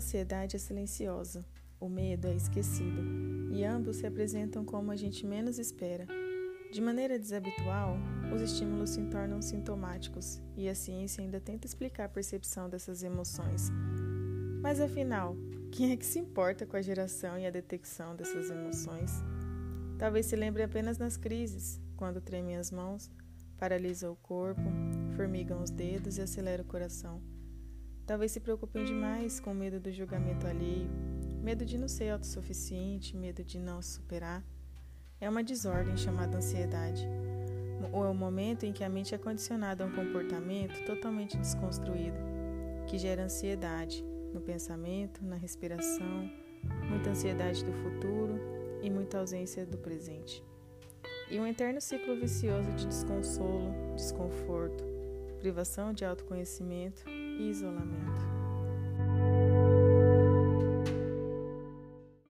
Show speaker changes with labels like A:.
A: ansiedade é silenciosa, o medo é esquecido, e ambos se apresentam como a gente menos espera. De maneira desabitual, os estímulos se tornam sintomáticos e a ciência ainda tenta explicar a percepção dessas emoções. Mas afinal, quem é que se importa com a geração e a detecção dessas emoções? Talvez se lembre apenas nas crises, quando tremem as mãos, paralisa o corpo, formigam os dedos e acelera o coração. Talvez se preocupem demais com medo do julgamento alheio, medo de não ser autossuficiente, medo de não superar é uma desordem chamada ansiedade. Ou é o momento em que a mente é condicionada a um comportamento totalmente desconstruído, que gera ansiedade no pensamento, na respiração, muita ansiedade do futuro e muita ausência do presente. E um eterno ciclo vicioso de desconsolo, desconforto, privação de autoconhecimento isolamento.